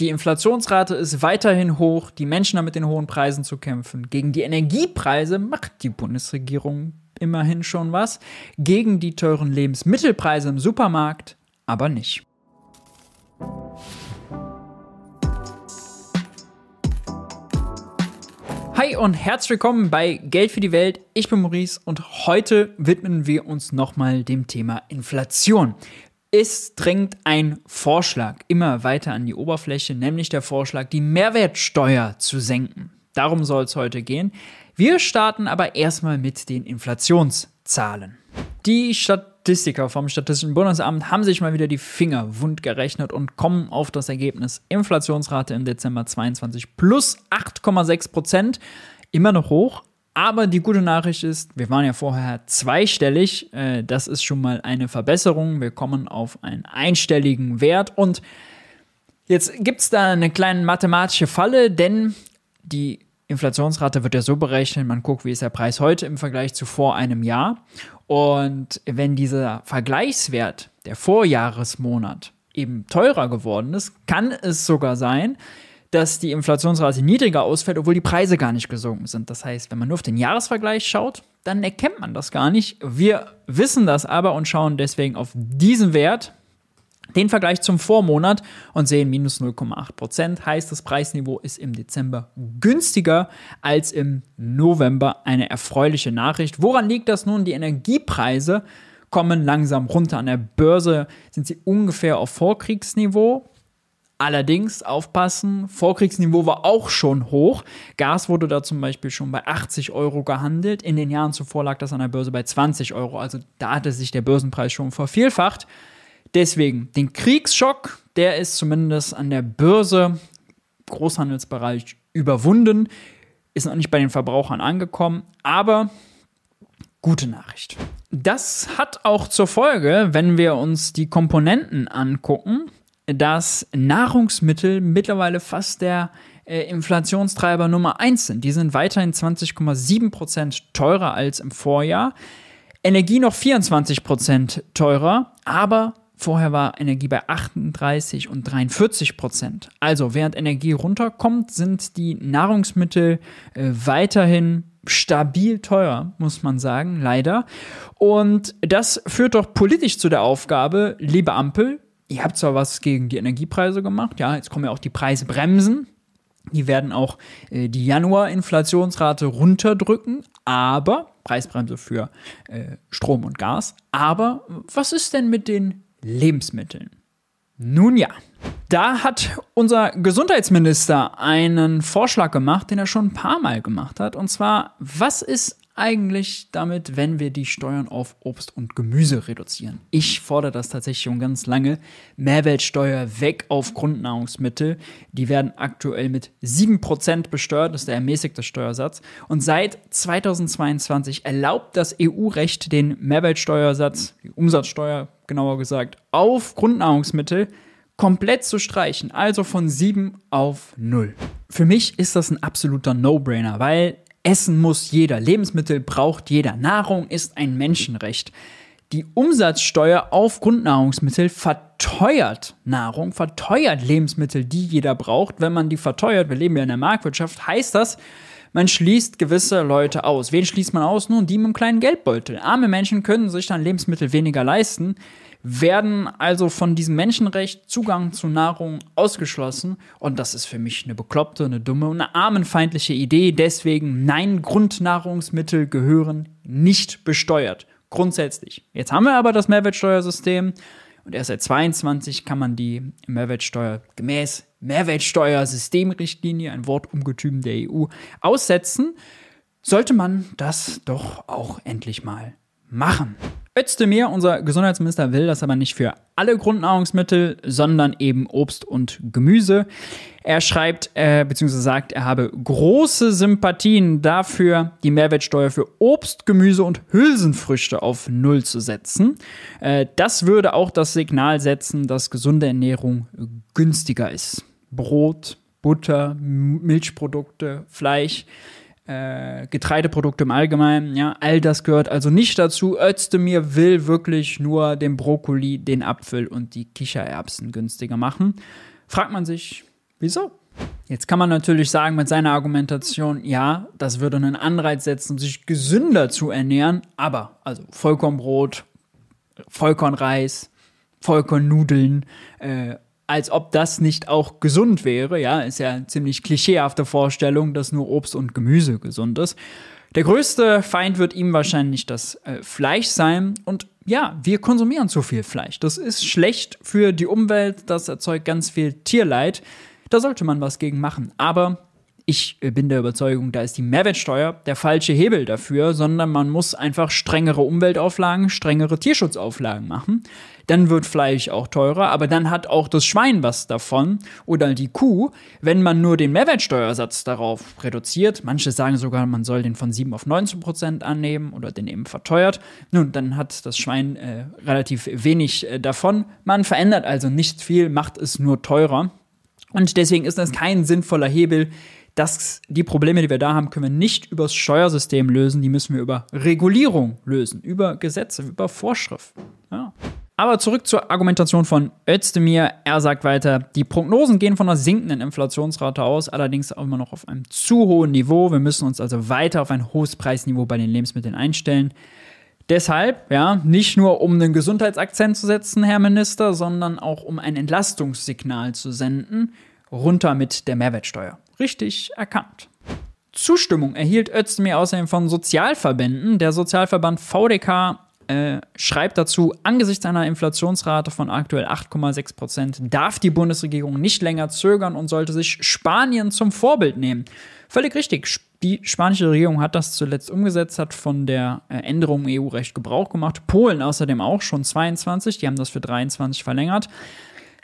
Die Inflationsrate ist weiterhin hoch, die Menschen haben mit den hohen Preisen zu kämpfen. Gegen die Energiepreise macht die Bundesregierung immerhin schon was, gegen die teuren Lebensmittelpreise im Supermarkt aber nicht. Hi und herzlich willkommen bei Geld für die Welt. Ich bin Maurice und heute widmen wir uns nochmal dem Thema Inflation. Es drängt ein Vorschlag immer weiter an die Oberfläche, nämlich der Vorschlag, die Mehrwertsteuer zu senken. Darum soll es heute gehen. Wir starten aber erstmal mit den Inflationszahlen. Die Statistiker vom Statistischen Bundesamt haben sich mal wieder die Finger wund gerechnet und kommen auf das Ergebnis Inflationsrate im Dezember 22 plus 8,6 Prozent. Immer noch hoch, aber die gute Nachricht ist, wir waren ja vorher zweistellig. Äh, das ist schon mal eine Verbesserung. Wir kommen auf einen einstelligen Wert. Und jetzt gibt es da eine kleine mathematische Falle, denn die Inflationsrate wird ja so berechnet, man guckt, wie ist der Preis heute im Vergleich zu vor einem Jahr. Und wenn dieser Vergleichswert, der Vorjahresmonat, eben teurer geworden ist, kann es sogar sein, dass die Inflationsrate niedriger ausfällt, obwohl die Preise gar nicht gesunken sind. Das heißt, wenn man nur auf den Jahresvergleich schaut, dann erkennt man das gar nicht. Wir wissen das aber und schauen deswegen auf diesen Wert, den Vergleich zum Vormonat und sehen minus 0,8 Prozent. Heißt, das Preisniveau ist im Dezember günstiger als im November. Eine erfreuliche Nachricht. Woran liegt das nun? Die Energiepreise kommen langsam runter. An der Börse sind sie ungefähr auf Vorkriegsniveau. Allerdings aufpassen, Vorkriegsniveau war auch schon hoch. Gas wurde da zum Beispiel schon bei 80 Euro gehandelt. In den Jahren zuvor lag das an der Börse bei 20 Euro. Also da hatte sich der Börsenpreis schon vervielfacht. Deswegen, den Kriegsschock, der ist zumindest an der Börse, Großhandelsbereich, überwunden. Ist noch nicht bei den Verbrauchern angekommen, aber gute Nachricht. Das hat auch zur Folge, wenn wir uns die Komponenten angucken, dass Nahrungsmittel mittlerweile fast der äh, Inflationstreiber Nummer 1 sind. Die sind weiterhin 20,7 Prozent teurer als im Vorjahr. Energie noch 24 Prozent teurer, aber vorher war Energie bei 38 und 43 Prozent. Also während Energie runterkommt, sind die Nahrungsmittel äh, weiterhin stabil teuer, muss man sagen, leider. Und das führt doch politisch zu der Aufgabe, liebe Ampel, ihr habt zwar was gegen die Energiepreise gemacht, ja, jetzt kommen ja auch die Preisbremsen. Die werden auch äh, die Januar-Inflationsrate runterdrücken, aber Preisbremse für äh, Strom und Gas. Aber was ist denn mit den Lebensmitteln? Nun ja, da hat unser Gesundheitsminister einen Vorschlag gemacht, den er schon ein paar Mal gemacht hat. Und zwar, was ist eigentlich damit, wenn wir die Steuern auf Obst und Gemüse reduzieren? Ich fordere das tatsächlich schon ganz lange. Mehrwertsteuer weg auf Grundnahrungsmittel. Die werden aktuell mit 7% besteuert, das ist der ermäßigte Steuersatz. Und seit 2022 erlaubt das EU-Recht den Mehrwertsteuersatz, die Umsatzsteuer genauer gesagt, auf Grundnahrungsmittel komplett zu streichen, also von 7 auf 0. Für mich ist das ein absoluter No-Brainer, weil Essen muss jeder, Lebensmittel braucht jeder, Nahrung ist ein Menschenrecht. Die Umsatzsteuer auf Grundnahrungsmittel verteuert Nahrung, verteuert Lebensmittel, die jeder braucht. Wenn man die verteuert, wir leben ja in der Marktwirtschaft, heißt das, man schließt gewisse Leute aus. Wen schließt man aus? Nun, die mit einem kleinen Geldbeutel. Arme Menschen können sich dann Lebensmittel weniger leisten werden also von diesem Menschenrecht Zugang zu Nahrung ausgeschlossen. Und das ist für mich eine bekloppte, eine dumme und eine armenfeindliche Idee. Deswegen, nein, Grundnahrungsmittel gehören nicht besteuert. Grundsätzlich. Jetzt haben wir aber das Mehrwertsteuersystem. Und erst seit 22 kann man die Mehrwertsteuer gemäß Mehrwertsteuersystemrichtlinie, ein Wortungetüm der EU, aussetzen. Sollte man das doch auch endlich mal machen. Özdemir, unser Gesundheitsminister, will das aber nicht für alle Grundnahrungsmittel, sondern eben Obst und Gemüse. Er schreibt äh, bzw. sagt, er habe große Sympathien dafür, die Mehrwertsteuer für Obst, Gemüse und Hülsenfrüchte auf Null zu setzen. Äh, das würde auch das Signal setzen, dass gesunde Ernährung günstiger ist. Brot, Butter, Milchprodukte, Fleisch äh, Getreideprodukte im Allgemeinen, ja, all das gehört also nicht dazu. Özdemir will wirklich nur den Brokkoli, den Apfel und die Kichererbsen günstiger machen. Fragt man sich, Wieso? Jetzt kann man natürlich sagen mit seiner Argumentation, ja, das würde einen Anreiz setzen, sich gesünder zu ernähren, aber also Vollkornbrot, Vollkornreis, Vollkornnudeln, äh, als ob das nicht auch gesund wäre, ja, ist ja eine ziemlich klischeehafte Vorstellung, dass nur Obst und Gemüse gesund ist. Der größte Feind wird ihm wahrscheinlich das äh, Fleisch sein. Und ja, wir konsumieren zu viel Fleisch. Das ist schlecht für die Umwelt, das erzeugt ganz viel Tierleid. Da sollte man was gegen machen. Aber ich äh, bin der Überzeugung, da ist die Mehrwertsteuer der falsche Hebel dafür, sondern man muss einfach strengere Umweltauflagen, strengere Tierschutzauflagen machen. Dann wird Fleisch auch teurer, aber dann hat auch das Schwein was davon oder die Kuh, wenn man nur den Mehrwertsteuersatz darauf reduziert. Manche sagen sogar, man soll den von 7 auf 19 Prozent annehmen oder den eben verteuert. Nun, dann hat das Schwein äh, relativ wenig äh, davon. Man verändert also nicht viel, macht es nur teurer. Und deswegen ist das kein sinnvoller Hebel, dass die Probleme, die wir da haben, können wir nicht übers Steuersystem lösen, die müssen wir über Regulierung lösen, über Gesetze, über Vorschriften. Ja. Aber zurück zur Argumentation von Özdemir. Er sagt weiter, die Prognosen gehen von einer sinkenden Inflationsrate aus, allerdings immer noch auf einem zu hohen Niveau. Wir müssen uns also weiter auf ein hohes Preisniveau bei den Lebensmitteln einstellen. Deshalb, ja, nicht nur um einen Gesundheitsakzent zu setzen, Herr Minister, sondern auch um ein Entlastungssignal zu senden, runter mit der Mehrwertsteuer. Richtig erkannt. Zustimmung erhielt Özdemir außerdem von Sozialverbänden. Der Sozialverband VDK äh, schreibt dazu, angesichts einer Inflationsrate von aktuell 8,6 Prozent darf die Bundesregierung nicht länger zögern und sollte sich Spanien zum Vorbild nehmen. Völlig richtig. Die spanische Regierung hat das zuletzt umgesetzt, hat von der äh, Änderung im EU-Recht Gebrauch gemacht. Polen außerdem auch schon 22, die haben das für 23 verlängert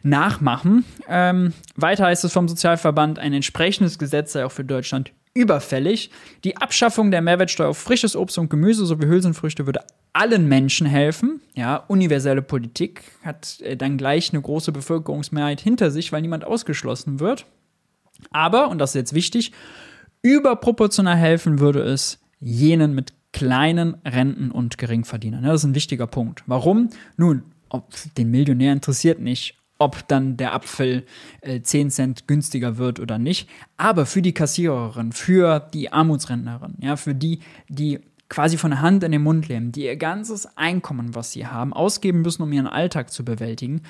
nachmachen. Ähm, weiter heißt es vom Sozialverband, ein entsprechendes Gesetz sei auch für Deutschland überfällig. Die Abschaffung der Mehrwertsteuer auf frisches Obst und Gemüse sowie Hülsenfrüchte würde allen Menschen helfen. Ja, universelle Politik hat äh, dann gleich eine große Bevölkerungsmehrheit hinter sich, weil niemand ausgeschlossen wird. Aber, und das ist jetzt wichtig, überproportional helfen würde es jenen mit kleinen Renten und Geringverdienern. Ja, das ist ein wichtiger Punkt. Warum? Nun, ob den Millionär interessiert nicht, ob dann der Apfel äh, 10 Cent günstiger wird oder nicht. Aber für die Kassiererin, für die Armutsrentnerin, ja, für die, die quasi von der Hand in den Mund leben, die ihr ganzes Einkommen, was sie haben, ausgeben müssen, um ihren Alltag zu bewältigen,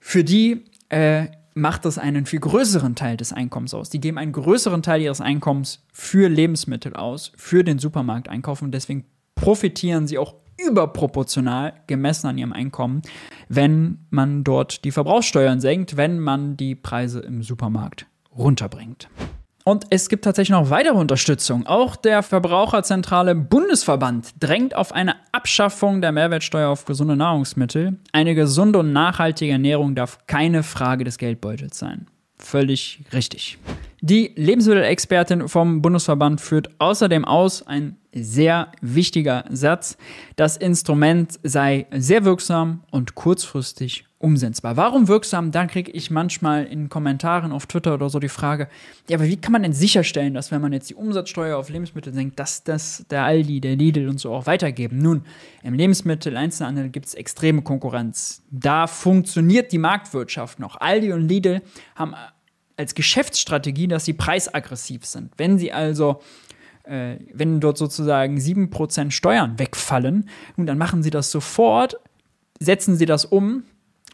für die äh, macht das einen viel größeren Teil des Einkommens aus. Die geben einen größeren Teil ihres Einkommens für Lebensmittel aus, für den Supermarkteinkauf und deswegen profitieren sie auch überproportional gemessen an ihrem Einkommen, wenn man dort die Verbrauchssteuern senkt, wenn man die Preise im Supermarkt runterbringt. Und es gibt tatsächlich noch weitere Unterstützung. Auch der Verbraucherzentrale Bundesverband drängt auf eine Abschaffung der Mehrwertsteuer auf gesunde Nahrungsmittel. Eine gesunde und nachhaltige Ernährung darf keine Frage des Geldbeutels sein. Völlig richtig. Die Lebensmittelexpertin vom Bundesverband führt außerdem aus, ein sehr wichtiger Satz, das Instrument sei sehr wirksam und kurzfristig umsetzbar. Warum wirksam? Da kriege ich manchmal in Kommentaren auf Twitter oder so die Frage, ja, aber wie kann man denn sicherstellen, dass wenn man jetzt die Umsatzsteuer auf Lebensmittel senkt, dass das der Aldi, der Lidl und so auch weitergeben? Nun, im Lebensmittel-Einzelhandel gibt es extreme Konkurrenz. Da funktioniert die Marktwirtschaft noch. Aldi und Lidl haben als Geschäftsstrategie, dass sie preisaggressiv sind. Wenn sie also äh, wenn dort sozusagen 7% Steuern wegfallen, nun, dann machen sie das sofort, setzen sie das um,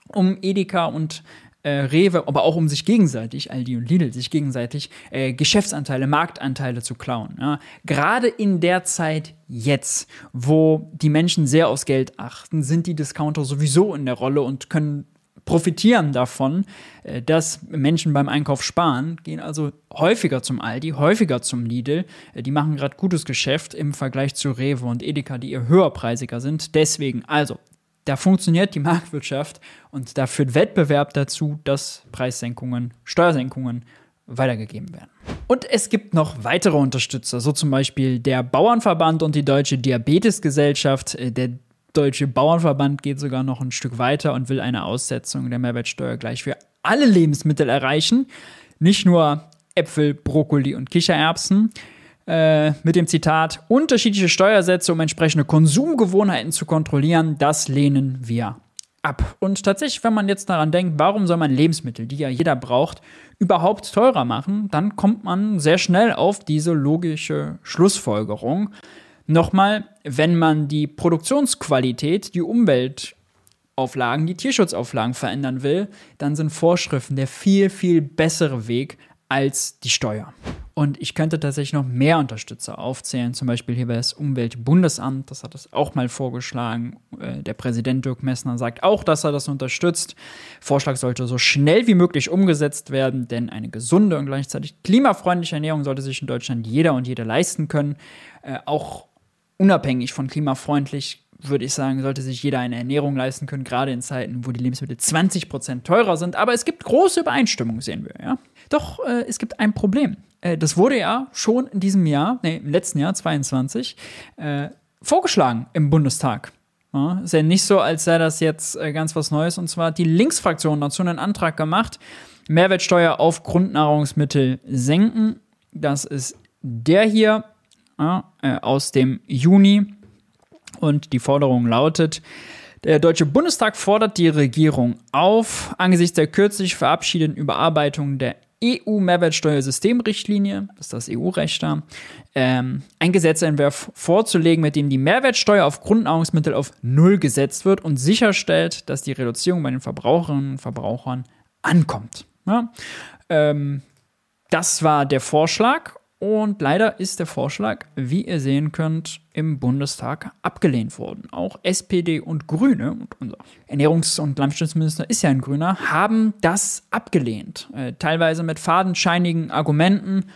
um Edeka und äh, Rewe, aber auch um sich gegenseitig, Aldi und Lidl, sich gegenseitig äh, Geschäftsanteile, Marktanteile zu klauen. Ja. Gerade in der Zeit jetzt, wo die Menschen sehr aufs Geld achten, sind die Discounter sowieso in der Rolle und können profitieren davon, äh, dass Menschen beim Einkauf sparen, gehen also häufiger zum Aldi, häufiger zum Lidl. Äh, die machen gerade gutes Geschäft im Vergleich zu Rewe und Edeka, die eher höherpreisiger sind. Deswegen, also, da funktioniert die Marktwirtschaft und da führt Wettbewerb dazu, dass Preissenkungen, Steuersenkungen weitergegeben werden. Und es gibt noch weitere Unterstützer, so zum Beispiel der Bauernverband und die Deutsche Diabetesgesellschaft. Äh, der Deutsche Bauernverband geht sogar noch ein Stück weiter und will eine Aussetzung der Mehrwertsteuer gleich für alle Lebensmittel erreichen. Nicht nur Äpfel, Brokkoli und Kichererbsen. Äh, mit dem Zitat, unterschiedliche Steuersätze, um entsprechende Konsumgewohnheiten zu kontrollieren, das lehnen wir ab. Und tatsächlich, wenn man jetzt daran denkt, warum soll man Lebensmittel, die ja jeder braucht, überhaupt teurer machen, dann kommt man sehr schnell auf diese logische Schlussfolgerung. Nochmal, wenn man die Produktionsqualität, die Umweltauflagen, die Tierschutzauflagen verändern will, dann sind Vorschriften der viel, viel bessere Weg als die Steuer. Und ich könnte tatsächlich noch mehr Unterstützer aufzählen, zum Beispiel hier das Umweltbundesamt, das hat das auch mal vorgeschlagen. Äh, der Präsident Dirk Messner sagt auch, dass er das unterstützt. Vorschlag sollte so schnell wie möglich umgesetzt werden, denn eine gesunde und gleichzeitig klimafreundliche Ernährung sollte sich in Deutschland jeder und jede leisten können. Äh, auch unabhängig von klimafreundlich würde ich sagen, sollte sich jeder eine Ernährung leisten können, gerade in Zeiten, wo die Lebensmittel 20% teurer sind. Aber es gibt große Übereinstimmung, sehen wir, ja. Doch äh, es gibt ein Problem. Äh, das wurde ja schon in diesem Jahr, nee, im letzten Jahr, 22, äh, vorgeschlagen im Bundestag. Ja, ist ja nicht so, als sei das jetzt äh, ganz was Neues. Und zwar hat die Linksfraktion dazu einen Antrag gemacht, Mehrwertsteuer auf Grundnahrungsmittel senken. Das ist der hier äh, aus dem Juni. Und die Forderung lautet, der Deutsche Bundestag fordert die Regierung auf, angesichts der kürzlich verabschiedeten Überarbeitung der EU-Mehrwertsteuersystemrichtlinie, das ist das EU-Recht da, ähm, ein Gesetzentwurf vorzulegen, mit dem die Mehrwertsteuer auf Grundnahrungsmittel auf Null gesetzt wird und sicherstellt, dass die Reduzierung bei den Verbraucherinnen und Verbrauchern ankommt. Ja? Ähm, das war der Vorschlag und leider ist der Vorschlag, wie ihr sehen könnt, im Bundestag abgelehnt worden. Auch SPD und Grüne, und unser Ernährungs- und Landwirtschaftsminister ist ja ein Grüner, haben das abgelehnt. Äh, teilweise mit fadenscheinigen Argumenten.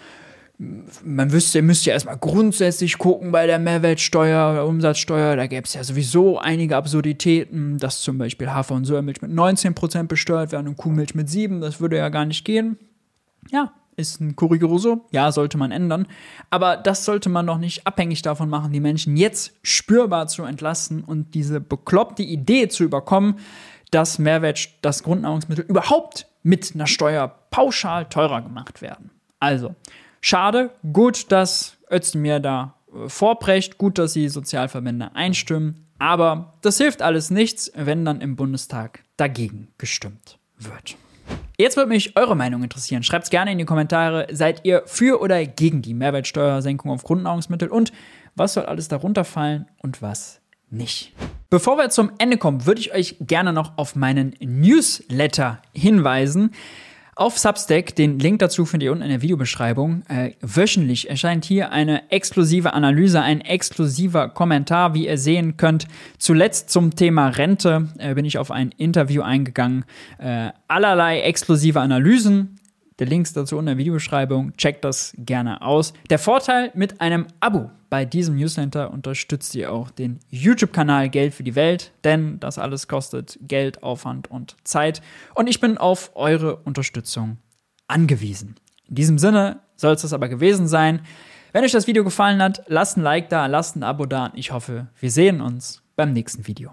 Man wüsste, ihr müsst ja erstmal grundsätzlich gucken bei der Mehrwertsteuer Umsatzsteuer. Da gäbe es ja sowieso einige Absurditäten, dass zum Beispiel Hafer- und Sojamilch mit 19% besteuert werden und Kuhmilch mit 7%. Das würde ja gar nicht gehen. Ja, ist ein Curioso, ja, sollte man ändern. Aber das sollte man doch nicht abhängig davon machen, die Menschen jetzt spürbar zu entlasten und diese bekloppte Idee zu überkommen, dass Mehrwert, das Grundnahrungsmittel überhaupt mit einer Steuer pauschal teurer gemacht werden. Also, schade, gut, dass Özdemir da äh, vorbrecht, gut, dass die Sozialverbände einstimmen, aber das hilft alles nichts, wenn dann im Bundestag dagegen gestimmt wird. Jetzt würde mich eure Meinung interessieren. Schreibt es gerne in die Kommentare. Seid ihr für oder gegen die Mehrwertsteuersenkung auf Grundnahrungsmittel und was soll alles darunter fallen und was nicht? Bevor wir zum Ende kommen, würde ich euch gerne noch auf meinen Newsletter hinweisen. Auf Substack, den Link dazu findet ihr unten in der Videobeschreibung. Äh, wöchentlich erscheint hier eine exklusive Analyse, ein exklusiver Kommentar, wie ihr sehen könnt. Zuletzt zum Thema Rente äh, bin ich auf ein Interview eingegangen. Äh, allerlei exklusive Analysen. Der Link ist dazu in der Videobeschreibung. Checkt das gerne aus. Der Vorteil mit einem Abo bei diesem Newsletter unterstützt ihr auch den YouTube-Kanal Geld für die Welt, denn das alles kostet Geld, Aufwand und Zeit. Und ich bin auf eure Unterstützung angewiesen. In diesem Sinne soll es das aber gewesen sein. Wenn euch das Video gefallen hat, lasst ein Like da, lasst ein Abo da. Ich hoffe, wir sehen uns beim nächsten Video.